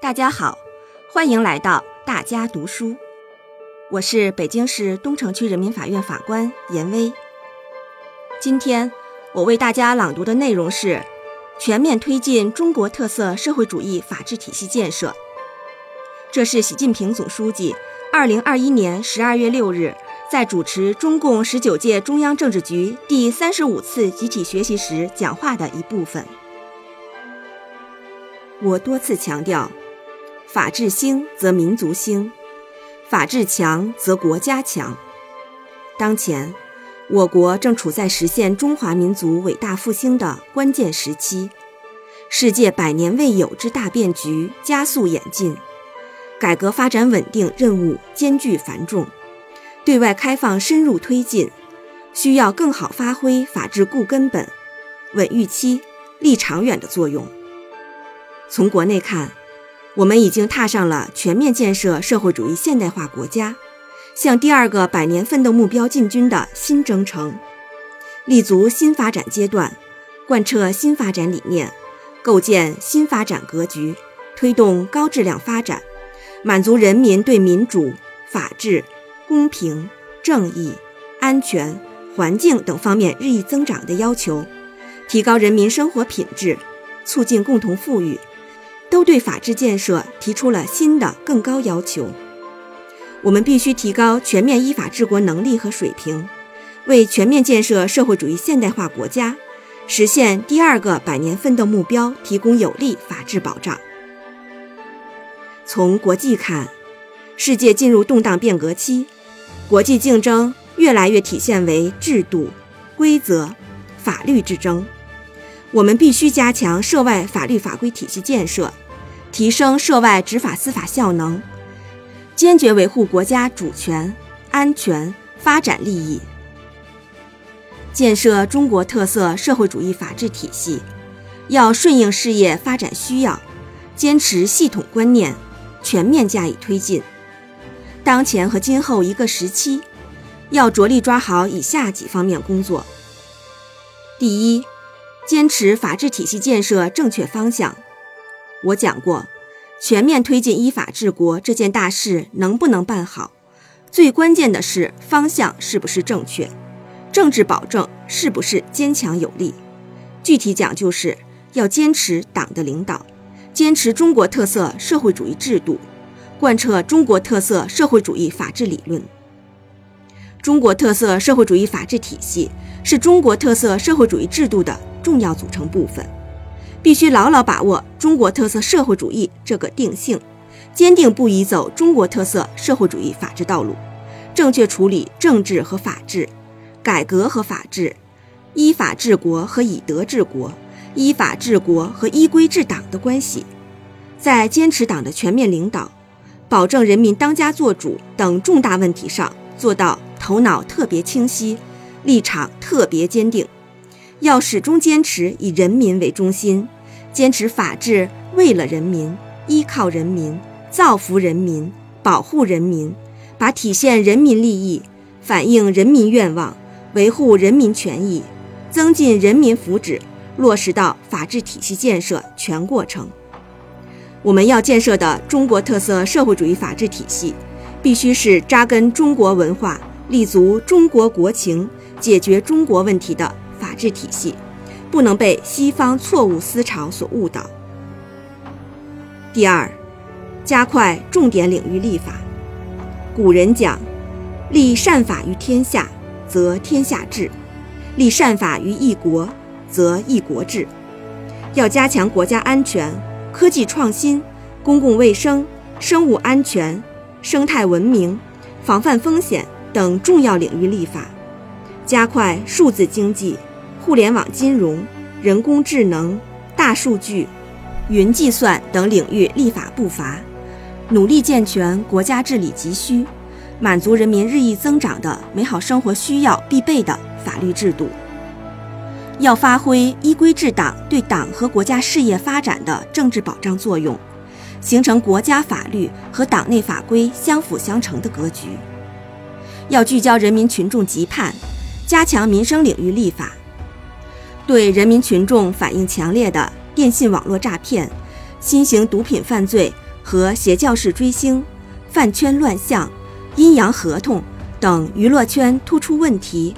大家好，欢迎来到大家读书。我是北京市东城区人民法院法官严威。今天我为大家朗读的内容是：全面推进中国特色社会主义法治体系建设。这是习近平总书记二零二一年十二月六日在主持中共十九届中央政治局第三十五次集体学习时讲话的一部分。我多次强调。法治兴则民族兴，法治强则国家强。当前，我国正处在实现中华民族伟大复兴的关键时期，世界百年未有之大变局加速演进，改革发展稳定任务艰巨繁重，对外开放深入推进，需要更好发挥法治固根本、稳预期、立长远的作用。从国内看，我们已经踏上了全面建设社会主义现代化国家，向第二个百年奋斗目标进军的新征程，立足新发展阶段，贯彻新发展理念，构建新发展格局，推动高质量发展，满足人民对民主、法治、公平、正义、安全、环境等方面日益增长的要求，提高人民生活品质，促进共同富裕。都对法治建设提出了新的更高要求。我们必须提高全面依法治国能力和水平，为全面建设社会主义现代化国家、实现第二个百年奋斗目标提供有力法治保障。从国际看，世界进入动荡变革期，国际竞争越来越体现为制度、规则、法律之争。我们必须加强涉外法律法规体系建设，提升涉外执法司法效能，坚决维护国家主权、安全、发展利益。建设中国特色社会主义法治体系，要顺应事业发展需要，坚持系统观念，全面加以推进。当前和今后一个时期，要着力抓好以下几方面工作：第一，坚持法治体系建设正确方向。我讲过，全面推进依法治国这件大事能不能办好，最关键的是方向是不是正确，政治保证是不是坚强有力。具体讲，就是要坚持党的领导，坚持中国特色社会主义制度，贯彻中国特色社会主义法治理论。中国特色社会主义法治体系是中国特色社会主义制度的。重要组成部分，必须牢牢把握中国特色社会主义这个定性，坚定不移走中国特色社会主义法治道路，正确处理政治和法治、改革和法治、依法治国和以德治国、依法治国和依规治党的关系，在坚持党的全面领导、保证人民当家作主等重大问题上做到头脑特别清晰，立场特别坚定。要始终坚持以人民为中心，坚持法治为了人民、依靠人民、造福人民、保护人民，把体现人民利益、反映人民愿望、维护人民权益、增进人民福祉落实到法治体系建设全过程。我们要建设的中国特色社会主义法治体系，必须是扎根中国文化、立足中国国情、解决中国问题的。法治体系不能被西方错误思潮所误导。第二，加快重点领域立法。古人讲：“立善法于天下，则天下治；立善法于一国，则一国治。”要加强国家安全、科技创新、公共卫生、生物安全、生态文明、防范风险等重要领域立法，加快数字经济。互联网金融、人工智能、大数据、云计算等领域立法步伐，努力健全国家治理急需、满足人民日益增长的美好生活需要必备的法律制度。要发挥依规治党对党和国家事业发展的政治保障作用，形成国家法律和党内法规相辅相成的格局。要聚焦人民群众急盼，加强民生领域立法。对人民群众反映强烈的电信网络诈骗、新型毒品犯罪和邪教式追星、饭圈乱象、阴阳合同等娱乐圈突出问题，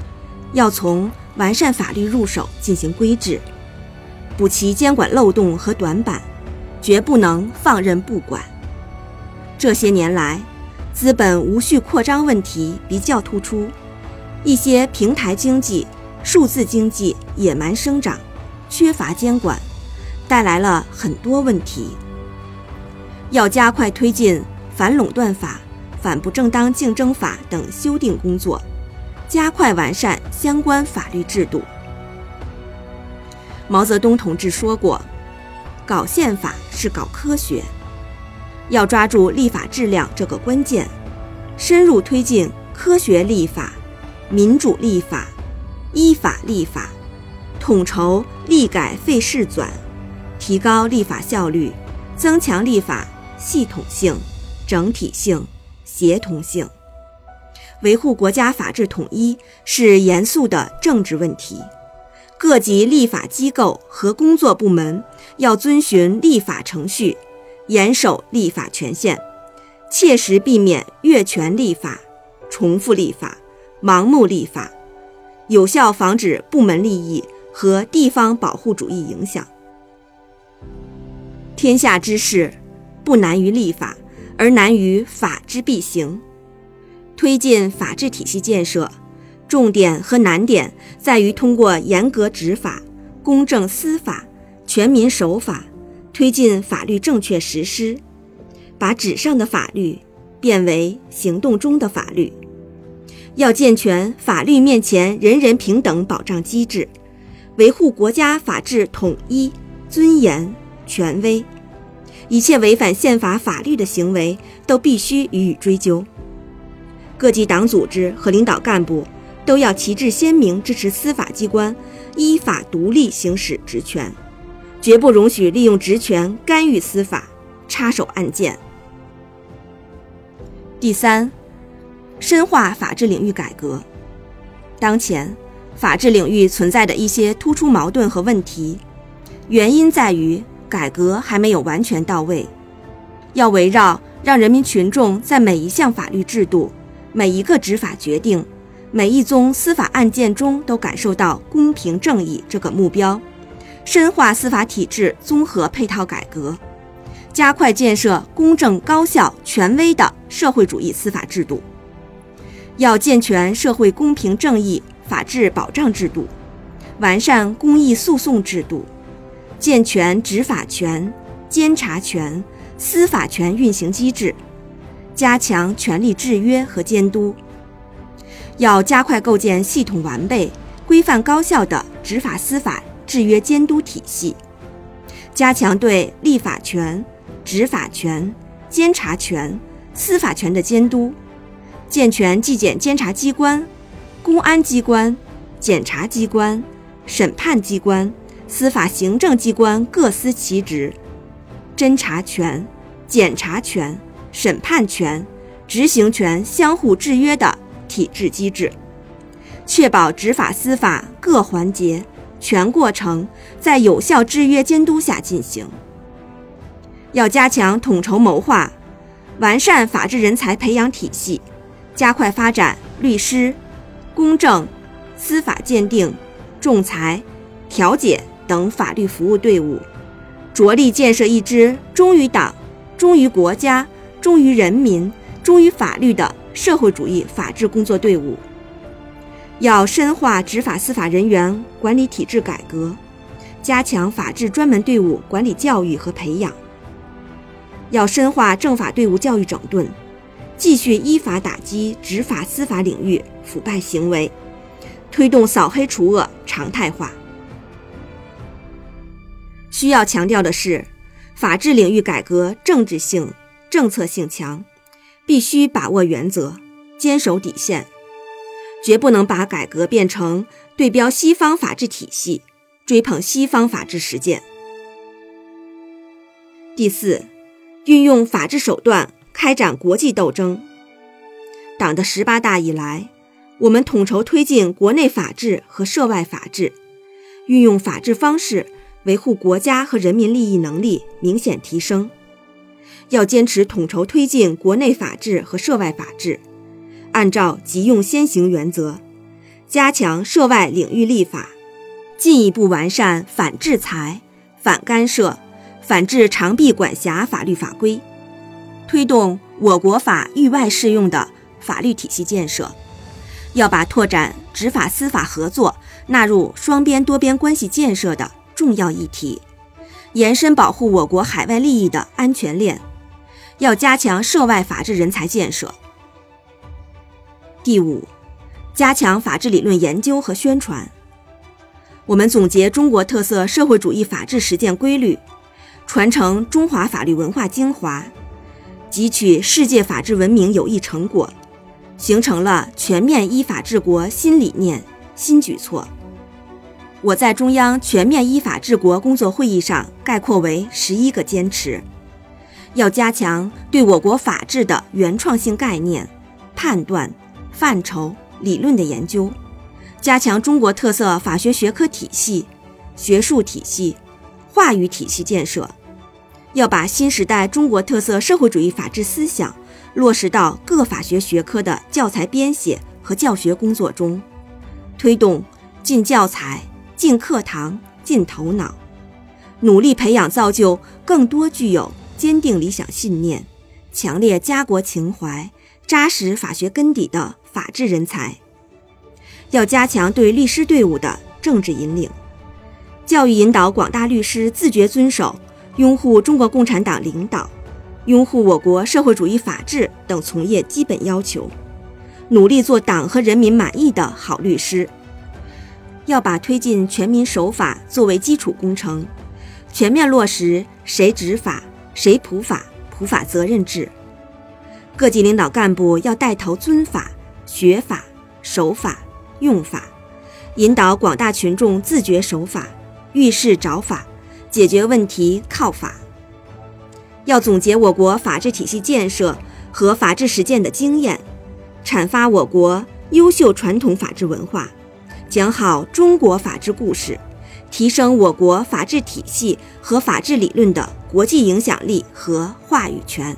要从完善法律入手进行规制，补齐监管漏洞和短板，绝不能放任不管。这些年来，资本无序扩张问题比较突出，一些平台经济、数字经济野蛮生长，缺乏监管，带来了很多问题。要加快推进反垄断法、反不正当竞争法等修订工作，加快完善相关法律制度。毛泽东同志说过：“搞宪法是搞科学。”要抓住立法质量这个关键，深入推进科学立法、民主立法、依法立法，统筹立改废事转，提高立法效率，增强立法系统性、整体性、协同性。维护国家法治统一是严肃的政治问题，各级立法机构和工作部门要遵循立法程序。严守立法权限，切实避免越权立法、重复立法、盲目立法，有效防止部门利益和地方保护主义影响。天下之事，不难于立法，而难于法之必行。推进法治体系建设，重点和难点在于通过严格执法、公正司法、全民守法。推进法律正确实施，把纸上的法律变为行动中的法律。要健全法律面前人人平等保障机制，维护国家法治统一、尊严、权威。一切违反宪法法律的行为都必须予以追究。各级党组织和领导干部都要旗帜鲜明支持司法机关依法独立行使职权。绝不容许利用职权干预司法、插手案件。第三，深化法治领域改革。当前，法治领域存在的一些突出矛盾和问题，原因在于改革还没有完全到位。要围绕让人民群众在每一项法律制度、每一个执法决定、每一宗司法案件中都感受到公平正义这个目标。深化司法体制综合配套改革，加快建设公正、高效、权威的社会主义司法制度。要健全社会公平正义法治保障制度，完善公益诉讼制度，健全执法权、监察权、司法权运行机制，加强权力制约和监督。要加快构建系统完备、规范高效的执法司法。制约监督体系，加强对立法权、执法权、监察权、司法权的监督，健全纪检监察机关、公安机关、检察机关、审判机关、司法行政机关各司其职，侦查权、检察权、审判权、执行权相互制约的体制机制，确保执法司法各环节。全过程在有效制约监督下进行。要加强统筹谋划，完善法治人才培养体系，加快发展律师、公证、司法鉴定、仲裁、调解等法律服务队伍，着力建设一支忠于党、忠于国家、忠于人民、忠于法律的社会主义法治工作队伍。要深化执法司法人员管理体制改革，加强法治专门队伍管理教育和培养。要深化政法队伍教育整顿，继续依法打击执法司法领域腐败行为，推动扫黑除恶常态化。需要强调的是，法治领域改革政治性、政策性强，必须把握原则，坚守底线。绝不能把改革变成对标西方法治体系，追捧西方法治实践。第四，运用法治手段开展国际斗争。党的十八大以来，我们统筹推进国内法治和涉外法治，运用法治方式维护国家和人民利益能力明显提升。要坚持统筹推进国内法治和涉外法治，按照急用先行原则，加强涉外领域立法，进一步完善反制裁、反干涉、反制长臂管辖法律法规，推动我国法域外适用的法律体系建设。要把拓展执法司法合作纳入双边多边关系建设的重要议题，延伸保护我国海外利益的安全链。要加强涉外法治人才建设。第五，加强法治理论研究和宣传。我们总结中国特色社会主义法治实践规律，传承中华法律文化精华，汲取世界法治文明有益成果，形成了全面依法治国新理念、新举措。我在中央全面依法治国工作会议上概括为十一个坚持。要加强对我国法治的原创性概念、判断、范畴、理论的研究，加强中国特色法学学科体系、学术体系、话语体系建设。要把新时代中国特色社会主义法治思想落实到各法学学科的教材编写和教学工作中，推动进教材、进课堂、进头脑，努力培养造就更多具有。坚定理想信念、强烈家国情怀、扎实法学根底的法治人才，要加强对律师队伍的政治引领，教育引导广大律师自觉遵守、拥护中国共产党领导、拥护我国社会主义法治等从业基本要求，努力做党和人民满意的好律师。要把推进全民守法作为基础工程，全面落实谁执法。谁普法？普法责任制。各级领导干部要带头尊法、学法、守法、用法，引导广大群众自觉守法，遇事找法，解决问题靠法。要总结我国法治体系建设和法治实践的经验，阐发我国优秀传统法治文化，讲好中国法治故事。提升我国法治体系和法治理论的国际影响力和话语权。